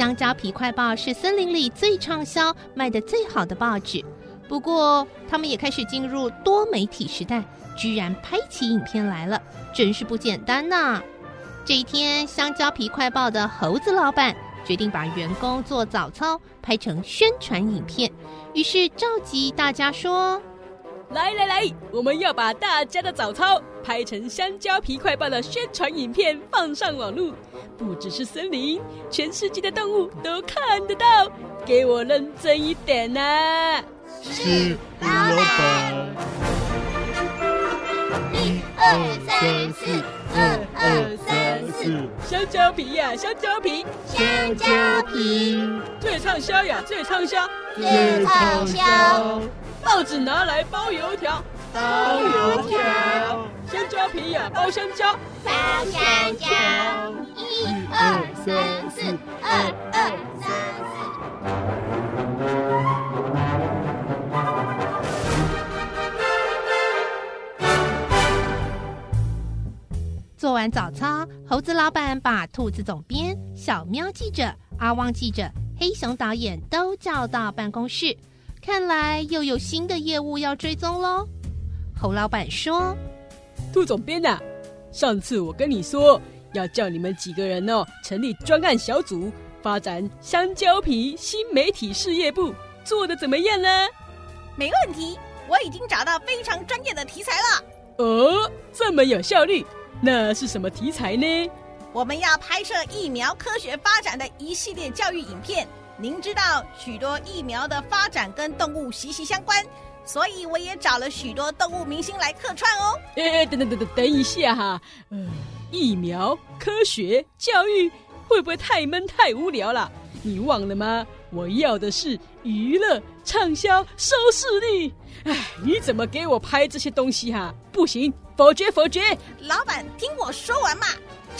香蕉皮快报是森林里最畅销、卖得最好的报纸。不过，他们也开始进入多媒体时代，居然拍起影片来了，真是不简单呐！这一天，香蕉皮快报的猴子老板决定把员工做早操拍成宣传影片，于是召集大家说。来来来，我们要把大家的早操拍成香蕉皮快报的宣传影片，放上网络。不只是森林，全世界的动物都看得到。给我认真一点呐、啊！是老板。一二三四，二二三四。香蕉皮呀，香蕉皮，香蕉皮，最畅销呀，最畅销，最畅销。报纸拿来包油条，包油条。香蕉皮呀，包香蕉，包香蕉。一二三四，二二三四。做完早操，猴子老板把兔子总编、小喵记者、阿旺记者、黑熊导演都叫到办公室。看来又有新的业务要追踪喽。侯老板说：“杜总编呐、啊，上次我跟你说要叫你们几个人哦，成立专案小组，发展香蕉皮新媒体事业部，做的怎么样呢？”“没问题，我已经找到非常专业的题材了。”“哦，这么有效率，那是什么题材呢？”“我们要拍摄疫苗科学发展的一系列教育影片。”您知道许多疫苗的发展跟动物息息相关，所以我也找了许多动物明星来客串哦。哎，等等等等，等一下哈，呃，疫苗科学教育会不会太闷太无聊了？你忘了吗？我要的是娱乐、畅销、收视率。哎，你怎么给我拍这些东西哈？不行，否决否决！老板，听我说完嘛。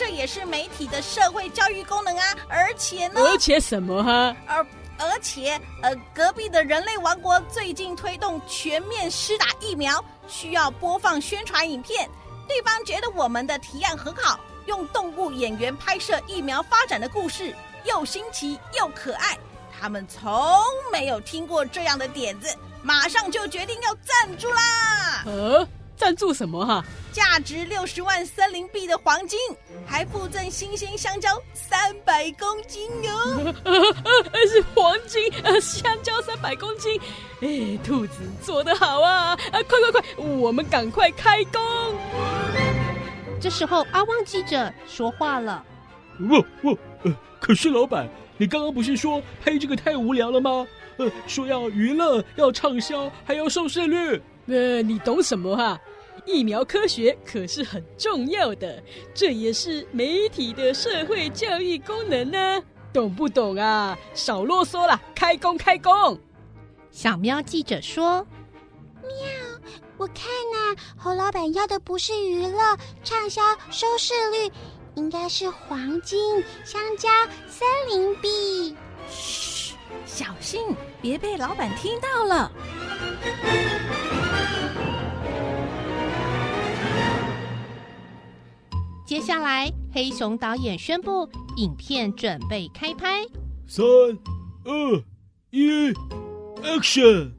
这也是媒体的社会教育功能啊，而且呢，而且什么哈？而而且呃，隔壁的人类王国最近推动全面施打疫苗，需要播放宣传影片。对方觉得我们的提案很好，用动物演员拍摄疫苗发展的故事，又新奇又可爱。他们从没有听过这样的点子，马上就决定要赞助啦！呃，赞助什么哈？价值六十万森林币的黄金，还附赠新鲜香蕉三百公斤哟！是黄金，呃，香蕉三百公斤。哎，兔子做得好啊！啊，快快快，我们赶快开工！这时候，阿旺记者说话了：“我我呃，可是老板，你刚刚不是说拍这个太无聊了吗？呃，说要娱乐，要畅销，还要收视率。呃，你懂什么哈？”疫苗科学可是很重要的，这也是媒体的社会教育功能呢，懂不懂啊？少啰嗦了，开工开工！小喵记者说：“喵，我看呐、啊，侯老板要的不是娱乐、畅销、收视率，应该是黄金、香蕉、森林币。嘘，小心别被老板听到了。”接下来，黑熊导演宣布，影片准备开拍。三、二、一，Action！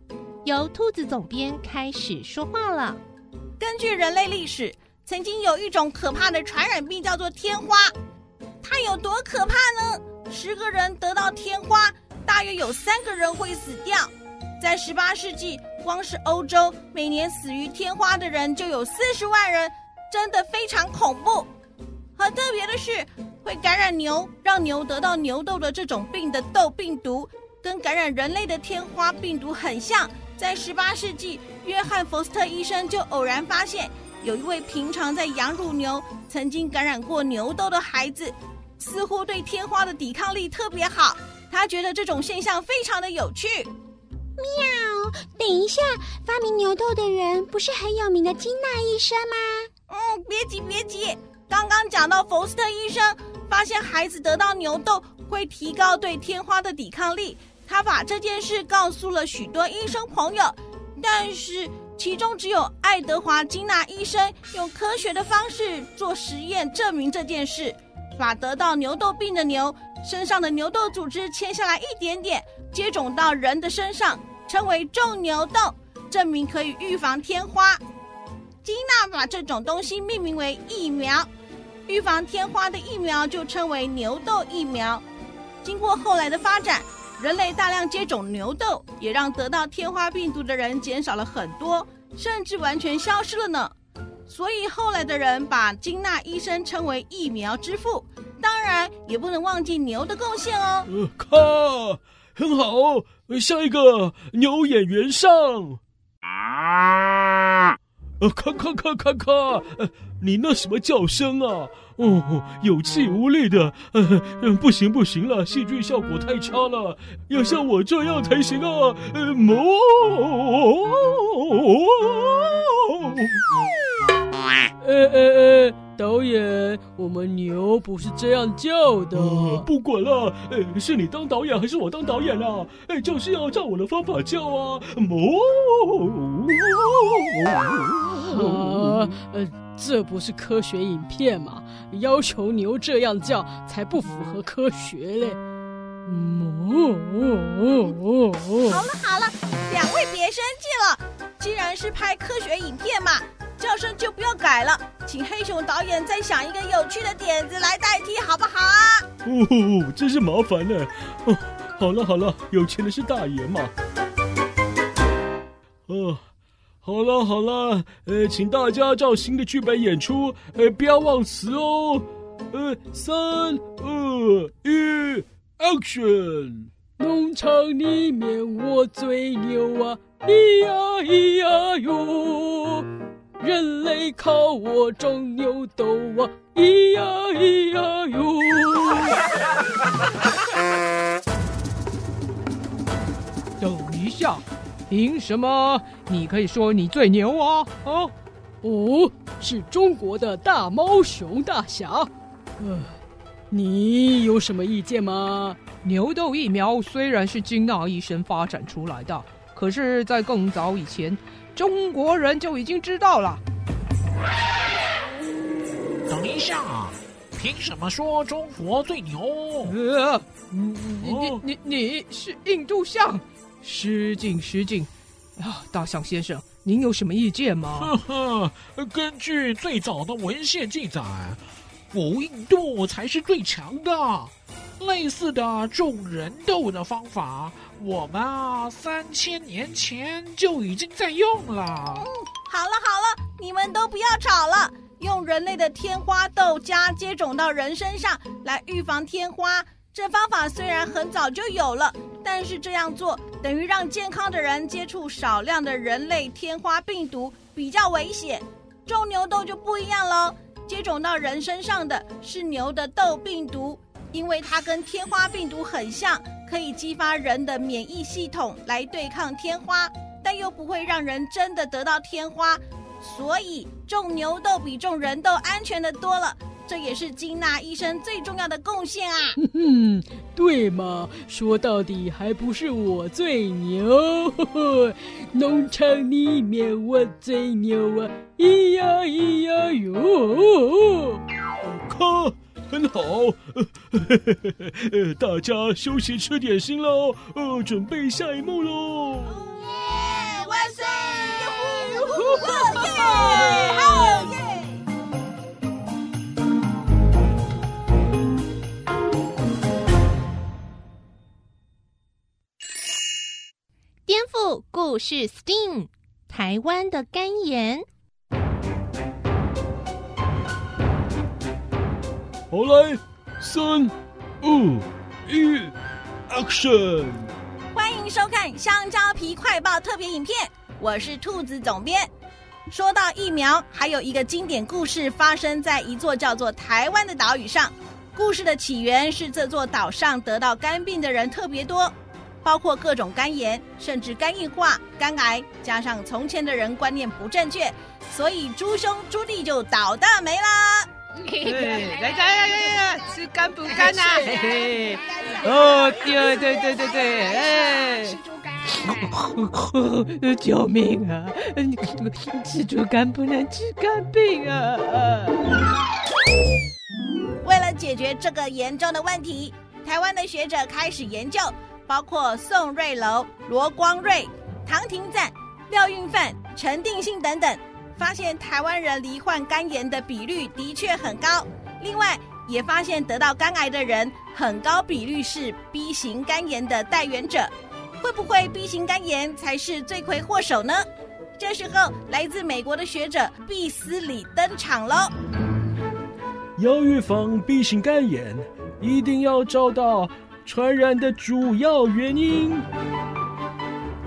由兔子总编开始说话了。根据人类历史，曾经有一种可怕的传染病，叫做天花。它有多可怕呢？十个人得到天花，大约有三个人会死掉。在十八世纪，光是欧洲每年死于天花的人就有四十万人，真的非常恐怖。很特别的是，会感染牛，让牛得到牛痘的这种病的痘病毒，跟感染人类的天花病毒很像。在十八世纪，约翰·福斯特医生就偶然发现，有一位平常在养乳牛、曾经感染过牛痘的孩子，似乎对天花的抵抗力特别好。他觉得这种现象非常的有趣。喵！等一下，发明牛痘的人不是很有名的金娜医生吗？嗯，别急别急，刚刚讲到福斯特医生发现孩子得到牛痘会提高对天花的抵抗力，他把这件事告诉了许多医生朋友，但是其中只有爱德华金纳医生用科学的方式做实验证明这件事，把得到牛痘病的牛身上的牛痘组织切下来一点点，接种到人的身上，称为种牛痘，证明可以预防天花。金纳把这种东西命名为疫苗，预防天花的疫苗就称为牛痘疫苗。经过后来的发展，人类大量接种牛痘，也让得到天花病毒的人减少了很多，甚至完全消失了呢。所以后来的人把金纳医生称为疫苗之父。当然，也不能忘记牛的贡献哦。呃，很好，下一个牛演员上。啊！呃，咔咔咔咔咔，呃，你那什么叫声啊？哦，有气无力的，呃，不行不行了，戏剧效果太差了，要像我这样才行啊！呃，哞。呃呃呃，导演，我们牛不是这样叫的。呃、不管了，呃，是你当导演还是我当导演啊？哎，就是要照我的方法叫啊！哞。啊，呃，这不是科学影片嘛？要求牛这样叫才不符合科学嘞。哞。好了好了，两位别生气了。既然是拍科学影片嘛。叫声就不要改了，请黑熊导演再想一个有趣的点子来代替，好不好啊？哦，真是麻烦呢。哦，好了好了，有钱的是大爷嘛。哦，好了好了，呃，请大家照新的剧本演出，呃，不要忘词哦。呃，三二一，Action！农场里面我最牛啊，咿呀咿呀哟。人类靠我种牛豆啊，咿呀咿呀哟！等一下，凭什么你可以说你最牛啊？啊？哦，是中国的大猫熊大侠。呃，你有什么意见吗？牛痘疫苗虽然是金纳医生发展出来的，可是，在更早以前。中国人就已经知道了。等一下，凭什么说中国最牛？呃，你你你你是印度象，失敬失敬。啊，大象先生，您有什么意见吗？呵呵，根据最早的文献记载，古印度才是最强的。类似的种人豆的方法，我们啊三千年前就已经在用了。嗯，好了好了，你们都不要吵了。用人类的天花豆加接种到人身上来预防天花，这方法虽然很早就有了，但是这样做等于让健康的人接触少量的人类天花病毒，比较危险。种牛痘就不一样喽，接种到人身上的是牛的痘病毒。因为它跟天花病毒很像，可以激发人的免疫系统来对抗天花，但又不会让人真的得到天花，所以种牛痘比种人痘安全的多了。这也是金娜医生最重要的贡献啊！哼哼，对嘛？说到底还不是我最牛，呵呵，农场里面我最牛啊！咿呀咿呀哟，看。很好，大家休息吃点心喽，呃，准备下一幕喽！耶，万岁！呼呼呼！耶，好耶！故事，STEAM，台湾的肝炎。好来，三、二、一，Action！欢迎收看《香蕉皮快报》特别影片，我是兔子总编。说到疫苗，还有一个经典故事发生在一座叫做台湾的岛屿上。故事的起源是这座岛上得到肝病的人特别多，包括各种肝炎，甚至肝硬化、肝癌，加上从前的人观念不正确，所以猪兄猪弟就倒大霉啦。对，来来来来，吃肝补肝呐！嘿嘿，哦，对对对对对，哎，吃猪肝！救命啊！吃猪肝不能治肝病啊！为了解决这个严重的问题，台湾的学者开始研究，包括宋瑞楼、罗光瑞、唐廷赞、廖运范、陈定信等等。发现台湾人罹患肝炎的比率的确很高，另外也发现得到肝癌的人很高比率是 B 型肝炎的带源者，会不会 B 型肝炎才是罪魁祸首呢？这时候，来自美国的学者毕斯里登场喽。要预防 B 型肝炎，一定要找到传染的主要原因。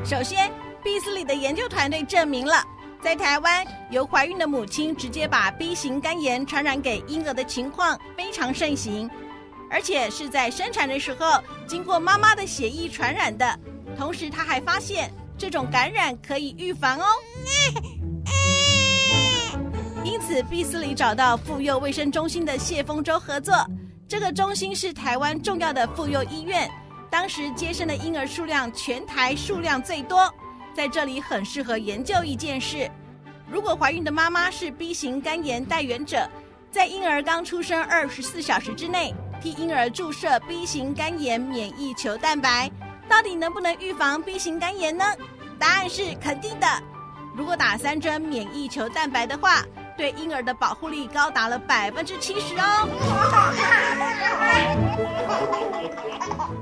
首先，毕斯里的研究团队证明了。在台湾，由怀孕的母亲直接把 B 型肝炎传染给婴儿的情况非常盛行，而且是在生产的时候经过妈妈的血液传染的。同时，他还发现这种感染可以预防哦。因此，毕斯里找到妇幼卫生中心的谢丰洲合作。这个中心是台湾重要的妇幼医院，当时接生的婴儿数量全台数量最多。在这里很适合研究一件事：如果怀孕的妈妈是 B 型肝炎带原者，在婴儿刚出生二十四小时之内替婴儿注射 B 型肝炎免疫球蛋白，到底能不能预防 B 型肝炎呢？答案是肯定的。如果打三针免疫球蛋白的话，对婴儿的保护力高达了百分之七十哦。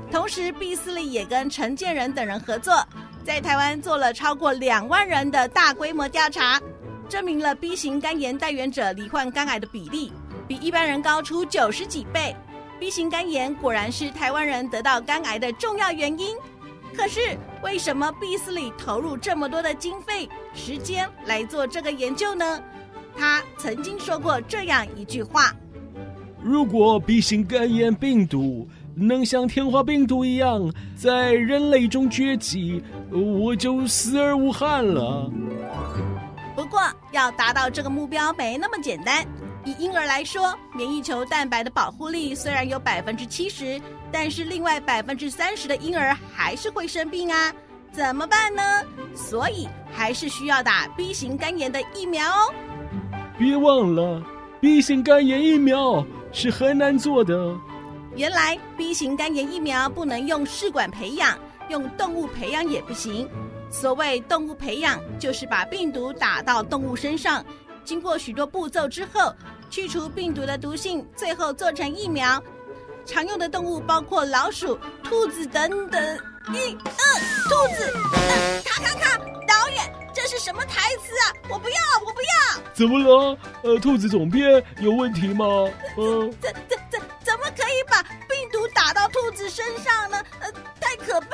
同时，毕斯利也跟陈建仁等人合作。在台湾做了超过两万人的大规模调查，证明了 B 型肝炎带原者罹患肝癌的比例比一般人高出九十几倍。B 型肝炎果然是台湾人得到肝癌的重要原因。可是，为什么毕斯里投入这么多的经费、时间来做这个研究呢？他曾经说过这样一句话：“如果 B 型肝炎病毒……”能像天花病毒一样在人类中崛起，我就死而无憾了。不过，要达到这个目标没那么简单。以婴儿来说，免疫球蛋白的保护力虽然有百分之七十，但是另外百分之三十的婴儿还是会生病啊，怎么办呢？所以还是需要打 B 型肝炎的疫苗哦。别忘了，B 型肝炎疫苗是很难做的。原来 B 型肝炎疫苗不能用试管培养，用动物培养也不行。所谓动物培养，就是把病毒打到动物身上，经过许多步骤之后，去除病毒的毒性，最后做成疫苗。常用的动物包括老鼠、兔子等等。一、二，兔子，呃，咔咔咔，导演，这是什么台词啊？我不要，我不要。怎么了？呃，兔子总编有问题吗？呃，怎怎怎怎么可以。把病毒打到兔子身上呢？呃，太可怕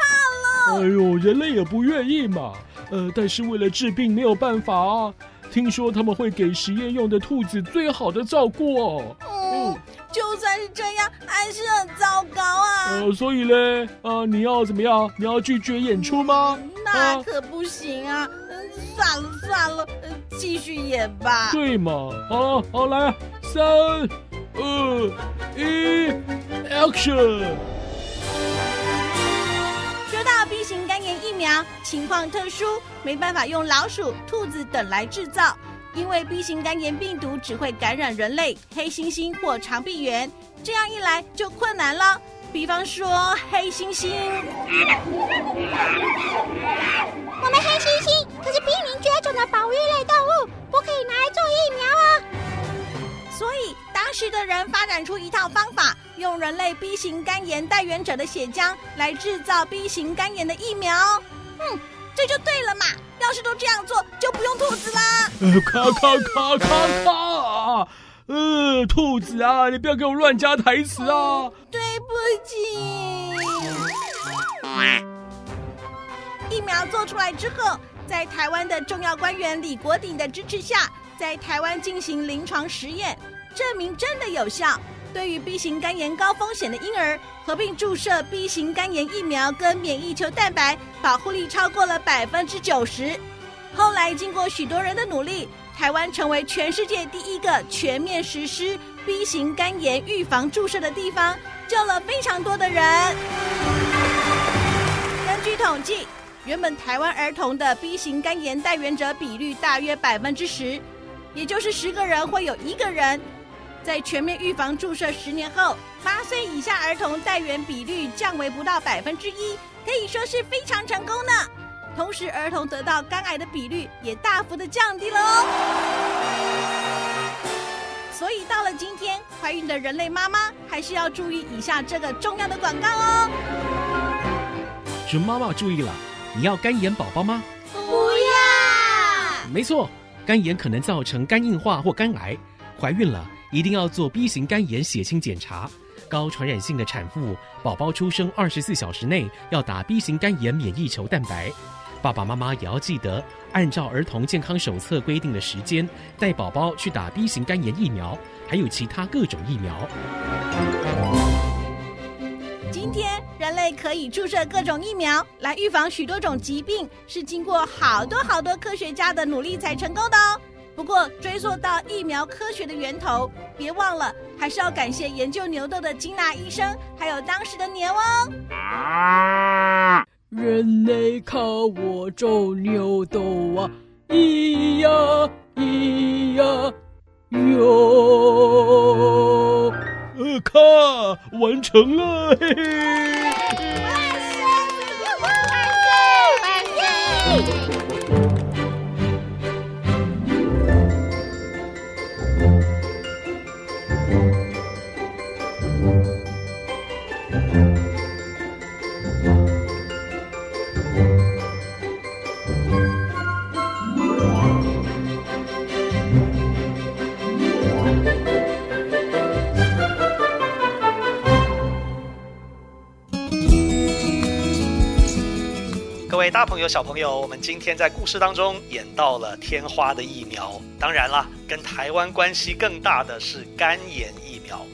了！哎呦，人类也不愿意嘛。呃，但是为了治病没有办法啊。听说他们会给实验用的兔子最好的照顾哦。嗯，就算是这样，还是很糟糕啊。呃，所以嘞，啊、呃，你要怎么样？你要拒绝演出吗？嗯、那可不行啊。嗯，算了算了，继续演吧。对嘛？好，好来，三二一。Action！说到 B 型肝炎疫苗，情况特殊，没办法用老鼠、兔子等来制造，因为 B 型肝炎病毒只会感染人类、黑猩猩或长臂猿，这样一来就困难了。比方说黑猩猩，我们黑猩猩可是濒临绝种的保育类动物，不可以拿来做疫苗啊。所以，当时的人发展出一套方法，用人类 B 型肝炎带原者的血浆来制造 B 型肝炎的疫苗。嗯，这就对了嘛！要是都这样做，就不用兔子啦。呃，咔咔咔咔咔！呃，兔子啊，你不要给我乱加台词啊！嗯，对不起。疫苗做出来之后，在台湾的重要官员李国鼎的支持下。在台湾进行临床实验，证明真的有效。对于 B 型肝炎高风险的婴儿，合并注射 B 型肝炎疫苗跟免疫球蛋白，保护力超过了百分之九十。后来经过许多人的努力，台湾成为全世界第一个全面实施 B 型肝炎预防注射的地方，救了非常多的人。根据统计，原本台湾儿童的 B 型肝炎带原者比率大约百分之十，也就是十个人会有一个人。在全面预防注射十年后，八岁以下儿童带原比率降为不到百分之一，可以说是非常成功呢。同时，儿童得到肝癌的比率也大幅的降低了哦。所以，到了今天，怀孕的人类妈妈还是要注意以下这个重要的广告哦。准妈妈注意了，你要肝炎宝宝吗？不要。没错，肝炎可能造成肝硬化或肝癌。怀孕了。一定要做 B 型肝炎血清检查，高传染性的产妇，宝宝出生二十四小时内要打 B 型肝炎免疫球蛋白。爸爸妈妈也要记得按照儿童健康手册规定的时间，带宝宝去打 B 型肝炎疫苗，还有其他各种疫苗。今天人类可以注射各种疫苗来预防许多种疾病，是经过好多好多科学家的努力才成功的哦。不过，追溯到疫苗科学的源头，别忘了还是要感谢研究牛痘的金娜医生，还有当时的牛哦。人类靠我种牛痘啊，咿呀咿呀哟！呃，看，完成了，嘿嘿。大朋友、小朋友，我们今天在故事当中演到了天花的疫苗。当然了，跟台湾关系更大的是肝炎疫苗。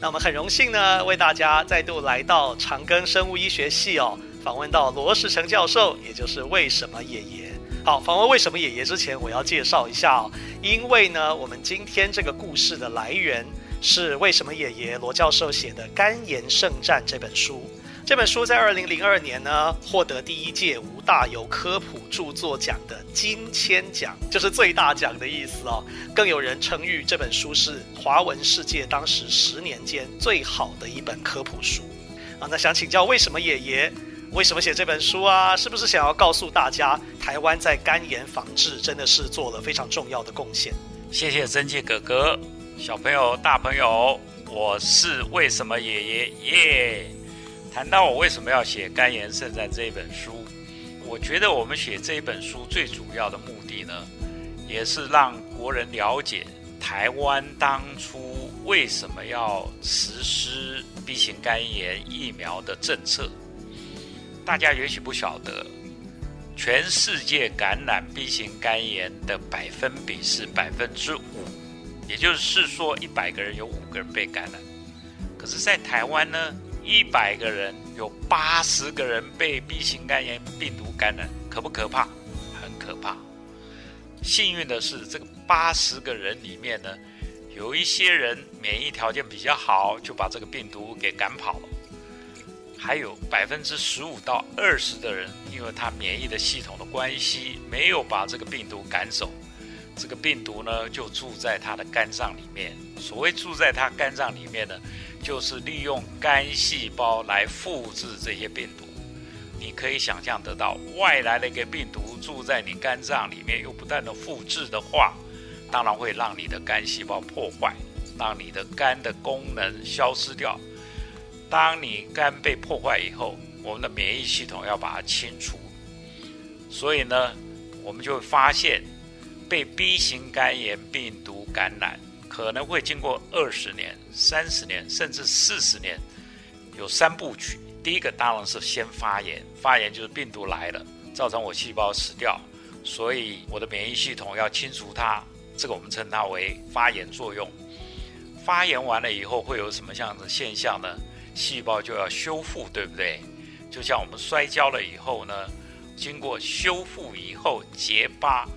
那我们很荣幸呢，为大家再度来到长庚生物医学系哦，访问到罗时成教授，也就是为什么爷爷。好，访问为什么爷爷之前，我要介绍一下哦，因为呢，我们今天这个故事的来源是为什么爷爷罗教授写的《肝炎圣战》这本书。这本书在二零零二年呢，获得第一届吴大猷科普著作奖的金签奖，就是最大奖的意思哦。更有人称誉这本书是华文世界当时十年间最好的一本科普书啊。那想请教，为什么爷爷为什么写这本书啊？是不是想要告诉大家，台湾在肝炎防治真的是做了非常重要的贡献？谢谢曾介哥哥，小朋友、大朋友，我是为什么爷爷耶。谈到我为什么要写《肝炎圣战》这一本书，我觉得我们写这一本书最主要的目的呢，也是让国人了解台湾当初为什么要实施 B 型肝炎疫苗的政策。大家也许不晓得，全世界感染 B 型肝炎的百分比是百分之五，也就是说，一百个人有五个人被感染。可是，在台湾呢？一百个人有八十个人被 B 型肝炎病毒感染，可不可怕？很可怕。幸运的是，这个八十个人里面呢，有一些人免疫条件比较好，就把这个病毒给赶跑了。还有百分之十五到二十的人，因为他免疫的系统的关系，没有把这个病毒赶走，这个病毒呢就住在他的肝脏里面。所谓住在他肝脏里面呢，就是利用肝细胞来复制这些病毒，你可以想象得到，外来的一个病毒住在你肝脏里面，又不断的复制的话，当然会让你的肝细胞破坏，让你的肝的功能消失掉。当你肝被破坏以后，我们的免疫系统要把它清除，所以呢，我们就会发现，被 B 型肝炎病毒感染。可能会经过二十年、三十年，甚至四十年，有三部曲。第一个当然是先发炎，发炎就是病毒来了，造成我细胞死掉，所以我的免疫系统要清除它，这个我们称它为发炎作用。发炎完了以后会有什么样的现象呢？细胞就要修复，对不对？就像我们摔跤了以后呢，经过修复以后结疤，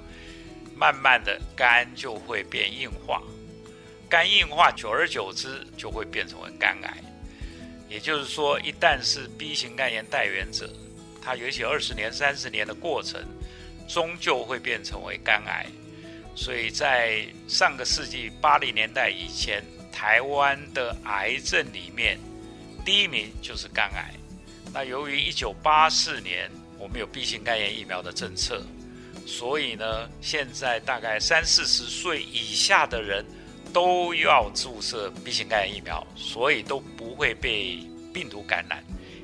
慢慢的肝就会变硬化，肝硬化久而久之就会变成为肝癌。也就是说，一旦是 B 型肝炎带原者，它尤其二十年、三十年的过程，终究会变成为肝癌。所以在上个世纪八零年代以前，台湾的癌症里面，第一名就是肝癌。那由于一九八四年我们有 B 型肝炎疫苗的政策，所以呢，现在大概三四十岁以下的人都要注射 B 型肝炎疫苗，所以都不会被病毒感染，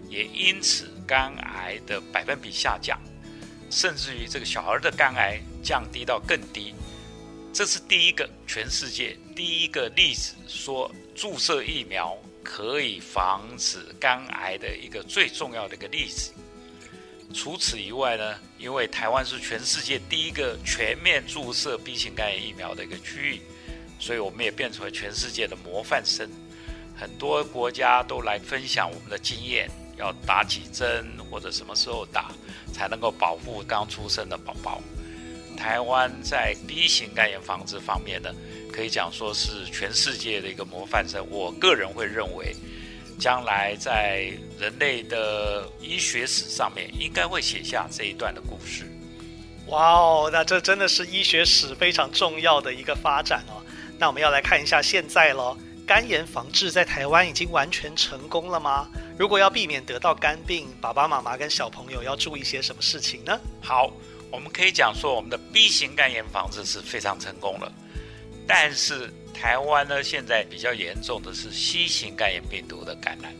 也因此肝癌的百分比下降，甚至于这个小孩的肝癌降低到更低。这是第一个全世界第一个例子，说注射疫苗可以防止肝癌的一个最重要的一个例子。除此以外呢，因为台湾是全世界第一个全面注射 B 型肝炎疫苗的一个区域，所以我们也变成了全世界的模范生。很多国家都来分享我们的经验，要打几针或者什么时候打，才能够保护刚出生的宝宝。台湾在 B 型肝炎防治方面呢，可以讲说是全世界的一个模范生。我个人会认为，将来在人类的医学史上面，应该会写下这一段的故事。哇哦，那这真的是医学史非常重要的一个发展哦。那我们要来看一下现在咯，肝炎防治在台湾已经完全成功了吗？如果要避免得到肝病，爸爸妈妈跟小朋友要注意些什么事情呢？好。我们可以讲说，我们的 B 型肝炎防治是非常成功了，但是台湾呢，现在比较严重的是 C 型肝炎病毒的感染。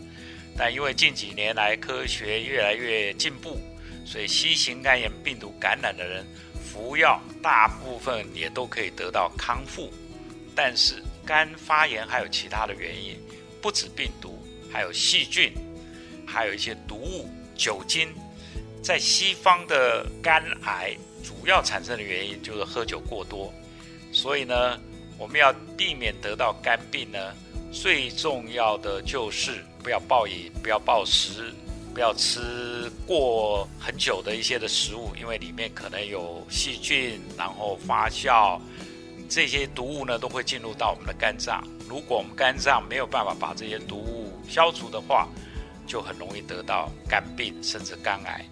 但因为近几年来科学越来越进步，所以 C 型肝炎病毒感染的人服药，大部分也都可以得到康复。但是肝发炎还有其他的原因，不止病毒，还有细菌，还有一些毒物、酒精。在西方的肝癌主要产生的原因就是喝酒过多，所以呢，我们要避免得到肝病呢，最重要的就是不要暴饮，不要暴食，不要吃过很久的一些的食物，因为里面可能有细菌，然后发酵，这些毒物呢都会进入到我们的肝脏。如果我们肝脏没有办法把这些毒物消除的话，就很容易得到肝病，甚至肝癌。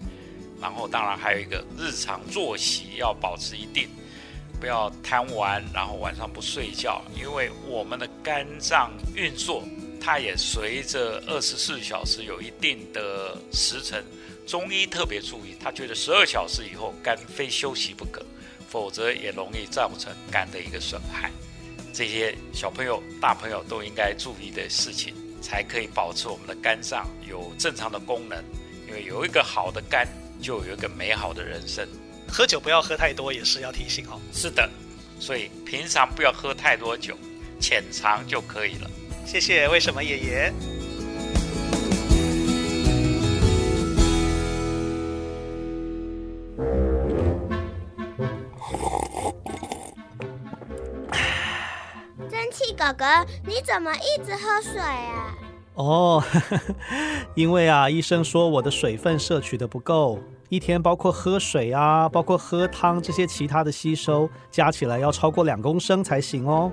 然后，当然还有一个日常作息要保持一定，不要贪玩，然后晚上不睡觉，因为我们的肝脏运作，它也随着二十四小时有一定的时辰。中医特别注意，他觉得十二小时以后肝非休息不可，否则也容易造成肝的一个损害。这些小朋友、大朋友都应该注意的事情，才可以保持我们的肝脏有正常的功能。因为有一个好的肝。就有一个美好的人生。喝酒不要喝太多，也是要提醒哦。是的，所以平常不要喝太多酒，浅尝就可以了。谢谢，为什么爷爷？哥哥，你怎么一直喝水啊？哦，因为啊，医生说我的水分摄取的不够，一天包括喝水啊，包括喝汤这些其他的吸收，加起来要超过两公升才行哦。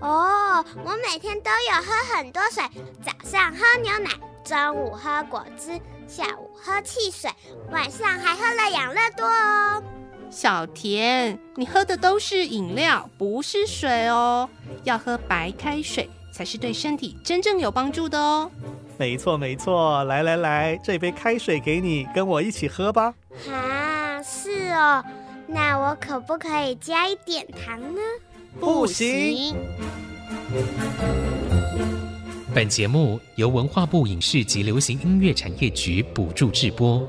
哦，我每天都有喝很多水，早上喝牛奶，中午喝果汁，下午喝汽水，晚上还喝了养乐多哦。小田，你喝的都是饮料，不是水哦，要喝白开水。才是对身体真正有帮助的哦。没错没错，来来来，这杯开水给你，跟我一起喝吧。啊，是哦，那我可不可以加一点糖呢？不行。本节目由文化部影视及流行音乐产业局补助制播。